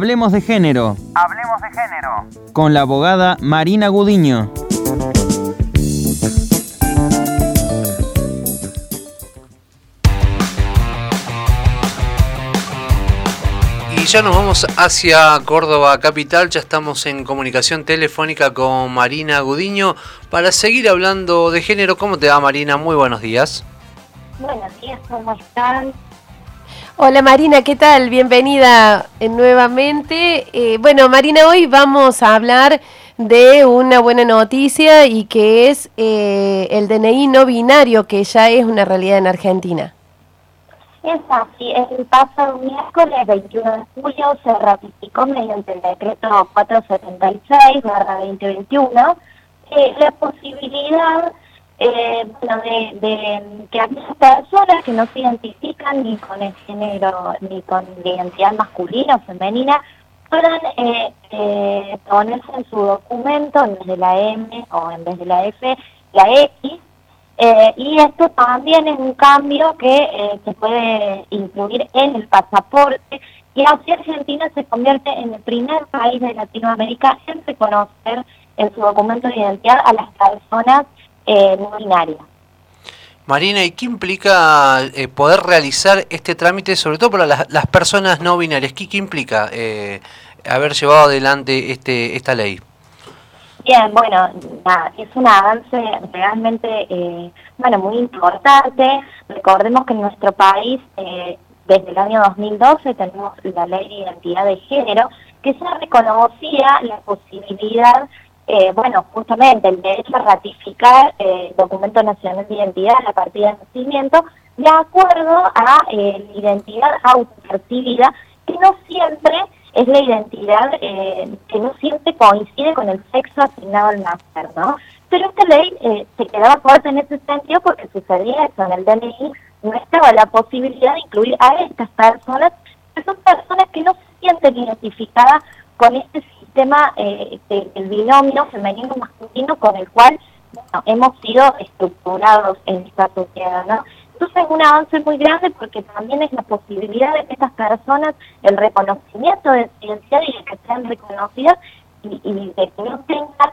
Hablemos de género. Hablemos de género. Con la abogada Marina Gudiño. Y ya nos vamos hacia Córdoba capital, ya estamos en comunicación telefónica con Marina Gudiño para seguir hablando de género. ¿Cómo te va Marina? Muy buenos días. Buenos días, ¿cómo están? Hola Marina, ¿qué tal? Bienvenida eh, nuevamente. Eh, bueno, Marina, hoy vamos a hablar de una buena noticia y que es eh, el DNI no binario, que ya es una realidad en Argentina. Es así, el pasado miércoles 21 de julio se ratificó mediante el decreto 476-2021 eh, la posibilidad eh, bueno, de, de que aquellas personas que no se identifican ni con el género ni con la identidad masculina o femenina puedan eh, eh, ponerse en su documento en vez de la M o en vez de la F la X eh, y esto también es un cambio que eh, se puede incluir en el pasaporte y así Argentina se convierte en el primer país de Latinoamérica en reconocer en su documento de identidad a las personas eh, no binarias. Marina, ¿y qué implica eh, poder realizar este trámite, sobre todo para las, las personas no binarias? ¿Qué, qué implica eh, haber llevado adelante este, esta ley? Bien, bueno, nada, es un avance realmente, eh, bueno, muy importante. Recordemos que en nuestro país, eh, desde el año 2012, tenemos la ley de identidad de género, que ya reconocía la posibilidad, eh, bueno, justamente el derecho a ratificar eh, el documento nacional de identidad, la partida de nacimiento, de acuerdo a eh, la identidad autopercibida, que no siempre es la identidad eh, que no siempre coincide con el sexo asignado al nacer, ¿no? Pero esta ley eh, se quedaba corta en ese sentido porque sucedía eso en el DNI, no estaba la posibilidad de incluir a estas personas, que son personas que no se sienten identificadas con este sistema eh, del binomio femenino-masculino con el cual hemos sido estructurados en esta sociedad, ¿no? Entonces es un avance muy grande porque también es la posibilidad de que estas personas, el reconocimiento de su identidad y de que sean reconocidas y, y de que no tengan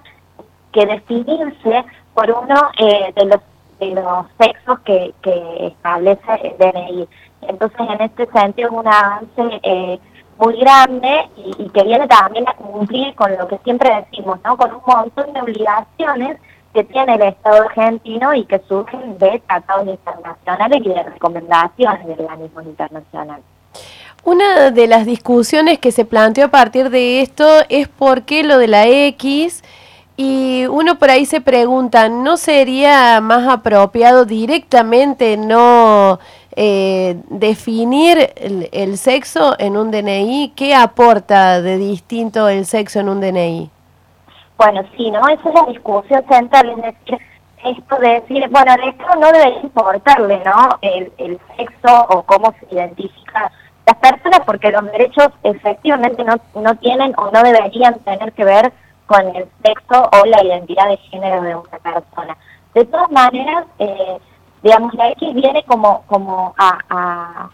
que definirse por uno eh, de los de los sexos que, que establece el DNI. Entonces en este sentido es un avance eh, muy grande y, que viene también a cumplir con lo que siempre decimos, ¿no? Con un montón de obligaciones que tiene el Estado argentino y que surgen de tratados internacionales y de recomendaciones de organismos internacionales. Una de las discusiones que se planteó a partir de esto es por qué lo de la X y uno por ahí se pregunta, ¿no sería más apropiado directamente no eh, definir el, el sexo en un DNI? ¿Qué aporta de distinto el sexo en un DNI? Bueno, sí, ¿no? Esa es la discusión central, es decir, esto de decir, bueno, al Estado no debería importarle, ¿no? El, el sexo o cómo se identifica las personas, porque los derechos efectivamente no, no tienen o no deberían tener que ver con el sexo o la identidad de género de una persona. De todas maneras, eh, digamos, la X viene como, como a, a,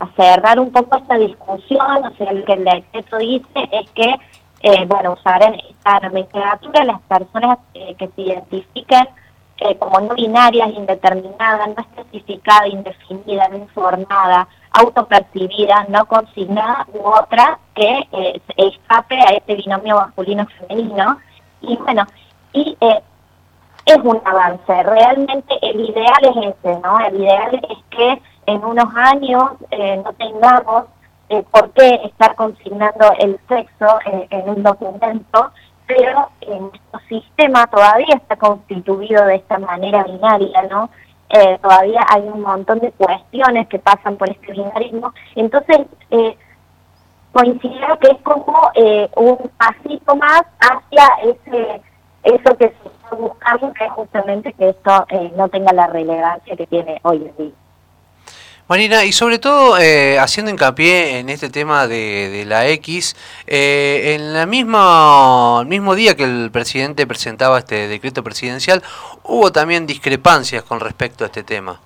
a cerrar un poco esta discusión, o sea, lo que el decreto dice es que eh, bueno, usar en esta nomenclatura las personas eh, que se identifiquen eh, como no binarias, indeterminadas, no especificada, indefinida, no informada, autopercibida, no consignada u otra que eh, escape a este binomio masculino-femenino. Y bueno, y eh, es un avance. Realmente el ideal es ese, ¿no? El ideal es que en unos años eh, no tengamos eh, por qué estar consignando el sexo eh, en un documento, pero nuestro sistema todavía está constituido de esta manera binaria, ¿no? Eh, todavía hay un montón de cuestiones que pasan por este binarismo, entonces eh, considero que es como eh, un pasito más hacia ese eso que se está buscando, que es justamente que esto eh, no tenga la relevancia que tiene hoy en día. Marina, y sobre todo eh, haciendo hincapié en este tema de, la X, eh, en la misma, el mismo día que el presidente presentaba este decreto presidencial, hubo también discrepancias con respecto a este tema.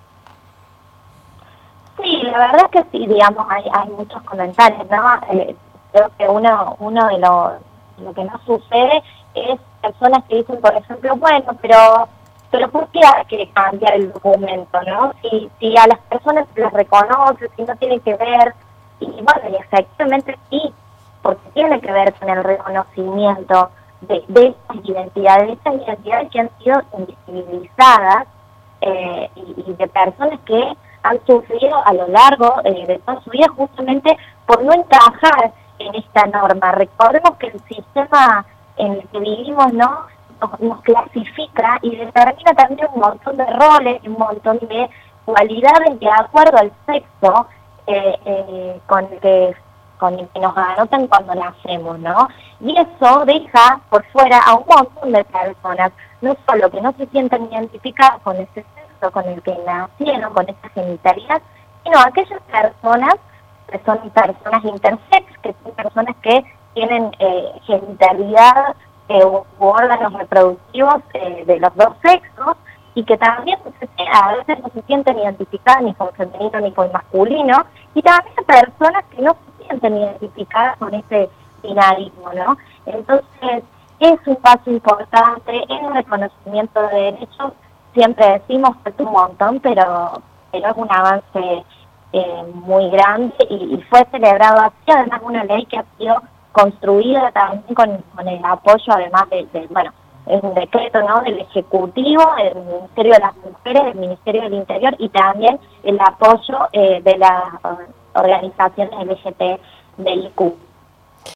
Sí, la verdad que sí, digamos, hay, hay muchos comentarios, ¿no? Eh, creo que uno, uno de los lo que no sucede es personas que dicen, por ejemplo, bueno, pero pero ¿por qué hay que cambiar el documento, no? Si, si a las personas las reconoce, si no tiene que ver, y bueno, y efectivamente sí, porque tiene que ver con el reconocimiento de, de estas identidades, de estas identidades que han sido invisibilizadas eh, y, de personas que han sufrido a lo largo eh, de toda su vida justamente por no encajar en esta norma. Recordemos que el sistema en el que vivimos no nos, clasifica y determina también un montón de roles, un montón de cualidades de acuerdo al sexo eh, eh, con el que con el que nos anotan cuando nacemos, ¿no? Y eso deja por fuera a un montón de personas, no solo que no se sienten identificadas con ese sexo con el que nacieron, con esa genitalidad, sino aquellas personas que son personas intersex, que son personas que tienen eh, genitalidad eh, u, órganos reproductivos eh, de los dos sexos y que también a veces no se sienten identificadas ni con femenino ni con masculino, y también personas que no se sienten identificadas con ese binarismo, ¿no? Entonces, es un paso importante, es un reconocimiento de derechos, siempre decimos es un montón, pero, pero es un avance eh, muy grande y, fue celebrado así, además una ley que ha sido construida también con, el apoyo, además de, bueno, es un decreto ¿no? del Ejecutivo, del Ministerio de las Mujeres, del Ministerio del Interior y también el apoyo eh, de las organizaciones LGT del.